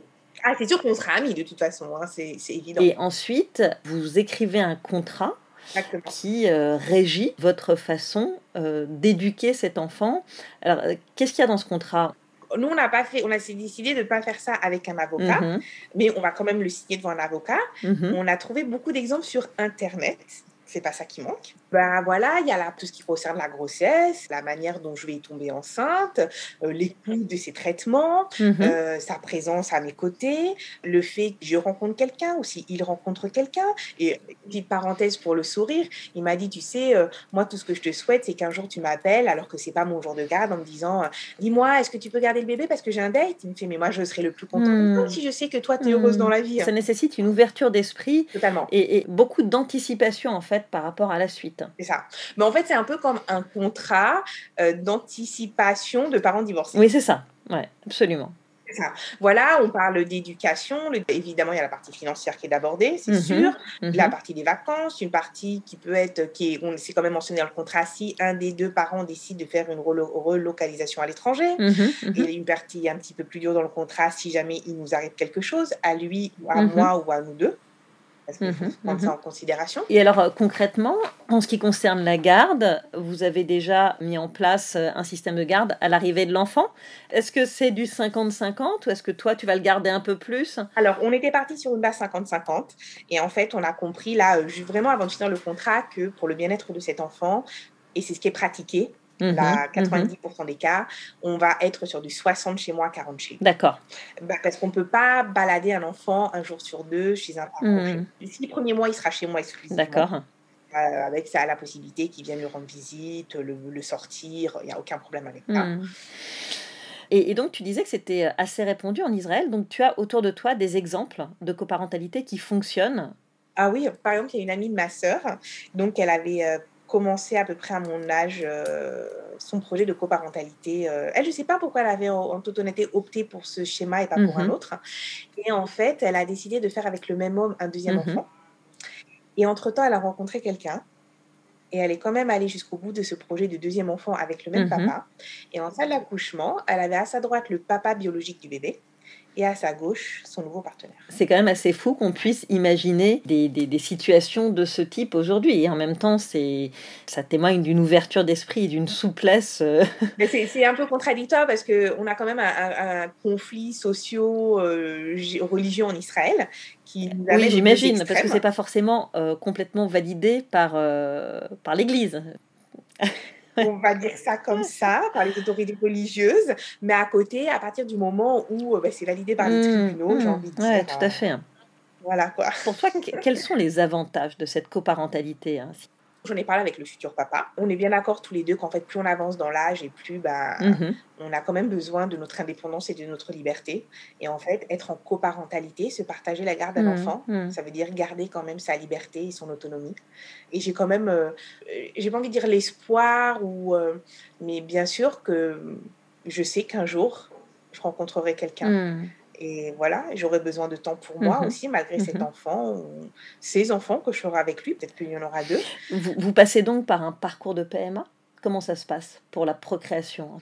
Ah, c'est sûr qu'on sera amis de toute façon, hein, c'est évident. et ensuite vous écrivez un contrat Exactement. qui euh, régit votre façon euh, d'éduquer cet enfant. Alors qu'est-ce qu'il y a dans ce contrat? Nous, on n'a pas fait, on a décidé de ne pas faire ça avec un avocat, Mhm, mais on va quand même le signer devant un avocat. mhm. On a trouvé beaucoup d'exemples sur Internet. C'est pas ça qui manque. Ben voilà, il y a là tout ce qui concerne la grossesse, la manière dont je vais tomber enceinte, euh, les coûts de ces traitements, Mhm. euh, sa présence à mes côtés, le fait que je rencontre quelqu'un ou s'il rencontre quelqu'un. Et petite parenthèse pour le sourire, il m'a dit, tu sais, euh, moi tout ce que je te souhaite, c'est qu'un jour tu m'appelles alors que c'est pas mon jour de garde en me disant, euh, dis-moi, est-ce que tu peux garder le bébé parce que j'ai un date? Il me fait, mais moi je serai le plus content Hmm. si je sais que toi tu es heureuse Hmm. dans la vie. Ça nécessite une ouverture d'esprit Totalement. et, et beaucoup d'anticipation en fait par rapport à la suite. C'est ça. Mais en fait, c'est un peu comme un contrat euh, d'anticipation de parents divorcés. Oui, c'est ça. Ouais, absolument. Voilà, on parle d'éducation. Évidemment, il y a la partie financière qui est abordée, c'est mmh sûr. Mmh la partie des vacances, une partie qui peut être, qui est, on c'est quand même mentionné dans le contrat, si un des deux parents décide de faire une relocalisation à l'étranger. Mmh et une partie un petit peu plus dure dans le contrat, si jamais il nous arrive quelque chose, à lui, ou à moi ou à nous deux. Parce qu'il faut mhm, prendre ça mhm. en considération. Et alors, euh, concrètement, en ce qui concerne la garde, vous avez déjà mis en place euh, un système de garde à l'arrivée de l'enfant. Est-ce que c'est du 50-50 ou est-ce que toi, tu vas le garder un peu plus? Alors, on était parti sur une base 50-50. Et en fait, on a compris, là, euh, vraiment avant de finir le contrat, que pour le bien-être de cet enfant, et c'est ce qui est pratiqué, Mmh la 90% mmh des cas, on va être sur du 60 chez moi, 40 chez D'accord. Bah, parce qu'on ne peut pas balader un enfant un jour sur deux chez un parent. Mmh. Si le premier mois, il sera chez moi exclusivement. D'accord. Euh, avec ça, la possibilité qu'il vienne lui rendre visite, le, sortir, il n'y a aucun problème avec ça. Et, et, donc, tu disais que c'était assez répandu en Israël. Donc, tu as autour de toi des exemples de coparentalité qui fonctionnent? Ah oui, par exemple, il y a une amie de ma sœur. Donc, elle avait euh, commencé à peu près à mon âge euh, son projet de coparentalité. Euh, elle, je ne sais pas pourquoi elle avait en, toute honnêteté opté pour ce schéma et pas pour un mmh autre. Et en fait, elle a décidé de faire avec le même homme un deuxième mmh enfant. Et entre-temps, elle a rencontré quelqu'un. Et elle est quand même allée jusqu'au bout de ce projet de deuxième enfant avec le même mmh papa. Et en salle d'accouchement, elle avait à sa droite le papa biologique du bébé et à sa gauche son nouveau partenaire. C'est quand même assez fou qu'on puisse imaginer des, des, situations de ce type aujourd'hui. Et en même temps, c'est, ça témoigne d'une ouverture d'esprit et d'une souplesse. Euh. Mais c'est, un peu contradictoire parce qu'on a quand même un, conflit socio-religieux euh, en Israël qui Oui, j'imagine, parce que c'est pas forcément euh, complètement validé par, par l'Église. On va dire ça comme ça, par les autorités religieuses, mais à côté, à partir du moment où euh, bah, c'est validé par les mmh, tribunaux, j'ai mmh. envie de dire. Oui, tout à fait. Voilà quoi. Pour toi, quels sont les avantages de cette coparentalité hein J'en ai parlé avec le futur papa. On est bien d'accord tous les deux qu'en fait, plus on avance dans l'âge et plus bah, mmh on a quand même besoin de notre indépendance et de notre liberté. Et en fait, être en coparentalité, se partager la garde d'un enfant, ça veut dire garder quand même sa liberté et son autonomie. Et j'ai quand même, euh, j'ai pas envie de dire l'espoir, ou, euh, mais bien sûr que je sais qu'un jour, je rencontrerai quelqu'un et voilà, j'aurai besoin de temps pour moi mmh aussi, malgré cet mmh enfant, ou ces enfants que je ferai avec lui. Peut-être qu'il y en aura deux. Vous, passez donc par un parcours de PMA Comment ça se passe pour la procréation?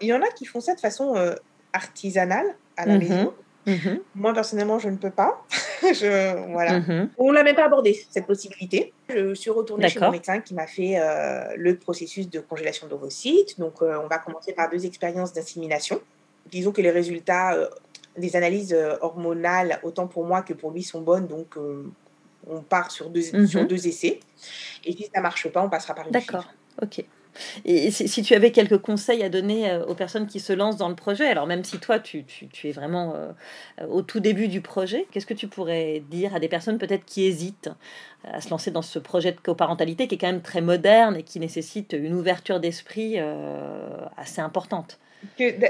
Il y en a qui font ça de façon euh, artisanale à la mmh maison. Moi, personnellement, je ne peux pas. je, voilà. On ne l'a même pas abordé, cette possibilité. Je suis retournée chez mon médecin qui m'a fait euh, le processus de congélation d'ovocytes. Donc, euh, on va commencer par deux expériences d'insémination. Disons que les résultats les analyses euh, hormonales, autant pour moi que pour lui, sont bonnes. Donc, euh, on part sur deux, mhm. sur deux essais. Et si ça ne marche pas, on passera par une D'accord, ok. Et si, tu avais quelques conseils à donner euh, aux personnes qui se lancent dans le projet, alors même si toi, tu, tu, es vraiment au tout début du projet, qu'est-ce que tu pourrais dire à des personnes peut-être qui hésitent à se lancer dans ce projet de coparentalité qui est quand même très moderne et qui nécessite une ouverture d'esprit assez importante?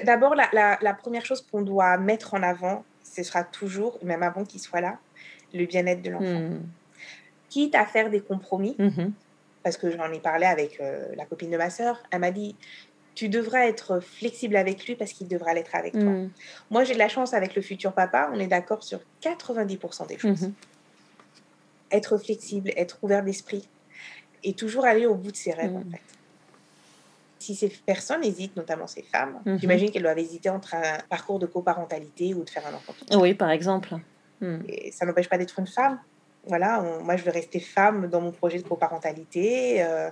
D'abord, la, première chose qu'on doit mettre en avant, ce sera toujours, même avant qu'il soit là, le bien-être de l'enfant. Hmm. Quitte à faire des compromis, mhm. parce que j'en ai parlé avec euh, la copine de ma sœur, elle m'a dit tu devras être flexible avec lui parce qu'il devra l'être avec toi. Hmm. Moi, j'ai de la chance avec le futur papa, on est d'accord sur 90% des choses. Être flexible, être ouvert d'esprit et toujours aller au bout de ses rêves, hmm. en fait si ces personnes hésitent, notamment ces femmes, mhm. j'imagine qu'elles doivent hésiter entre un parcours de coparentalité ou de faire un enfant. Oui, par exemple. Hmm. Et ça n'empêche pas d'être une femme. Voilà, moi je veux rester femme dans mon projet de coparentalité. Euh,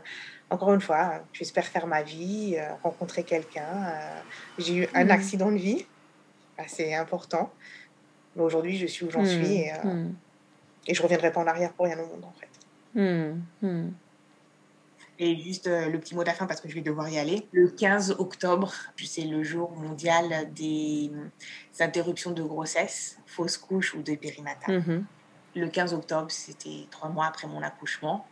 encore une fois, j'espère faire ma vie, euh, rencontrer quelqu'un. Euh, j'ai eu un hmm. accident de vie, assez important. Mais aujourd'hui, je suis où j'en hmm. suis et, et je reviendrai pas en arrière pour rien au monde en fait. Et juste euh, le petit mot de la fin parce que je vais devoir y aller. Le 15 octobre, c'est le jour mondial des interruptions de grossesse, fausses couches ou de périnatale. Mhm. Le 15 octobre, c'était trois mois après mon accouchement.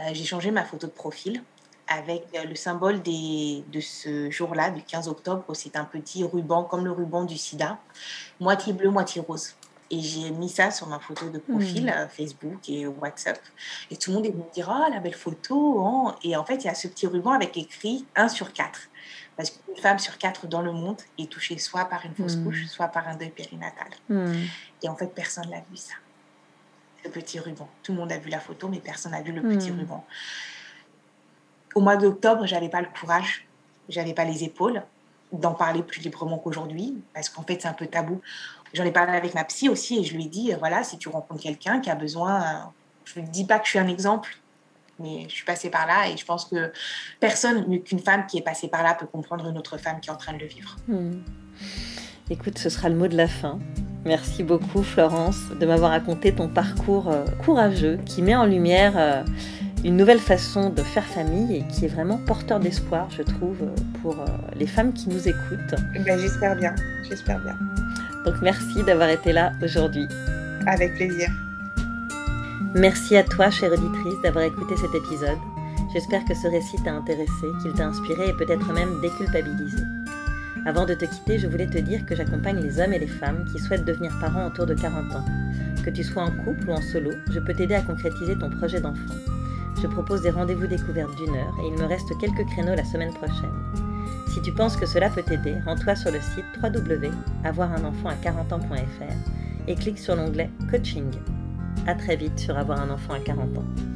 Euh, j'ai changé ma photo de profil avec euh, le symbole des, de ce jour-là, du 15 octobre. C'est un petit ruban, comme le ruban du sida, moitié bleu, moitié rose. Et j'ai mis ça sur ma photo de profil, hmm. Facebook et WhatsApp. Et tout le monde est venu me dire Oh, la belle photo hein. Et en fait, il y a ce petit ruban avec écrit 1 sur 4. Parce qu'une femme sur 4 dans le monde est touchée soit par une fausse hmm. couche, soit par un deuil périnatal. Hmm. Et en fait, personne n'a vu ça. Le petit ruban. Tout le monde a vu la photo, mais personne n'a vu le petit ruban. Au mois d'octobre, j'avais pas le courage, j'avais pas les épaules d'en parler plus librement qu'aujourd'hui, parce qu'en fait, c'est un peu tabou. J'en ai parlé avec ma psy aussi et je lui ai dit, voilà, si tu rencontres quelqu'un qui a besoin, je ne dis pas que je suis un exemple, mais je suis passée par là et je pense que personne, mieux qu'une femme qui est passée par là, peut comprendre une autre femme qui est en train de le vivre. Hmm. Écoute, ce sera le mot de la fin. Merci beaucoup Florence de m'avoir raconté ton parcours euh, courageux qui met en lumière euh, une nouvelle façon de faire famille et qui est vraiment porteur d'espoir, je trouve, pour euh, les femmes qui nous écoutent. Ben, j'espère bien, j'espère bien. Donc merci d'avoir été là aujourd'hui. Avec plaisir. Merci à toi, chère auditrice, d'avoir écouté cet épisode. J'espère que ce récit t'a intéressé, qu'il t'a inspiré et peut-être même déculpabilisé. Avant de te quitter, je voulais te dire que j'accompagne les hommes et les femmes qui souhaitent devenir parents autour de 40 ans. Que tu sois en couple ou en solo, je peux t'aider à concrétiser ton projet d'enfant. Je propose des rendez-vous découvertes d'une heure et il me reste quelques créneaux la semaine prochaine. Si tu penses que cela peut t'aider, rends-toi sur le site www.avoirunenfant à 40 ans.fr et clique sur l'onglet Coaching. À très vite sur Avoir un enfant à 40 ans.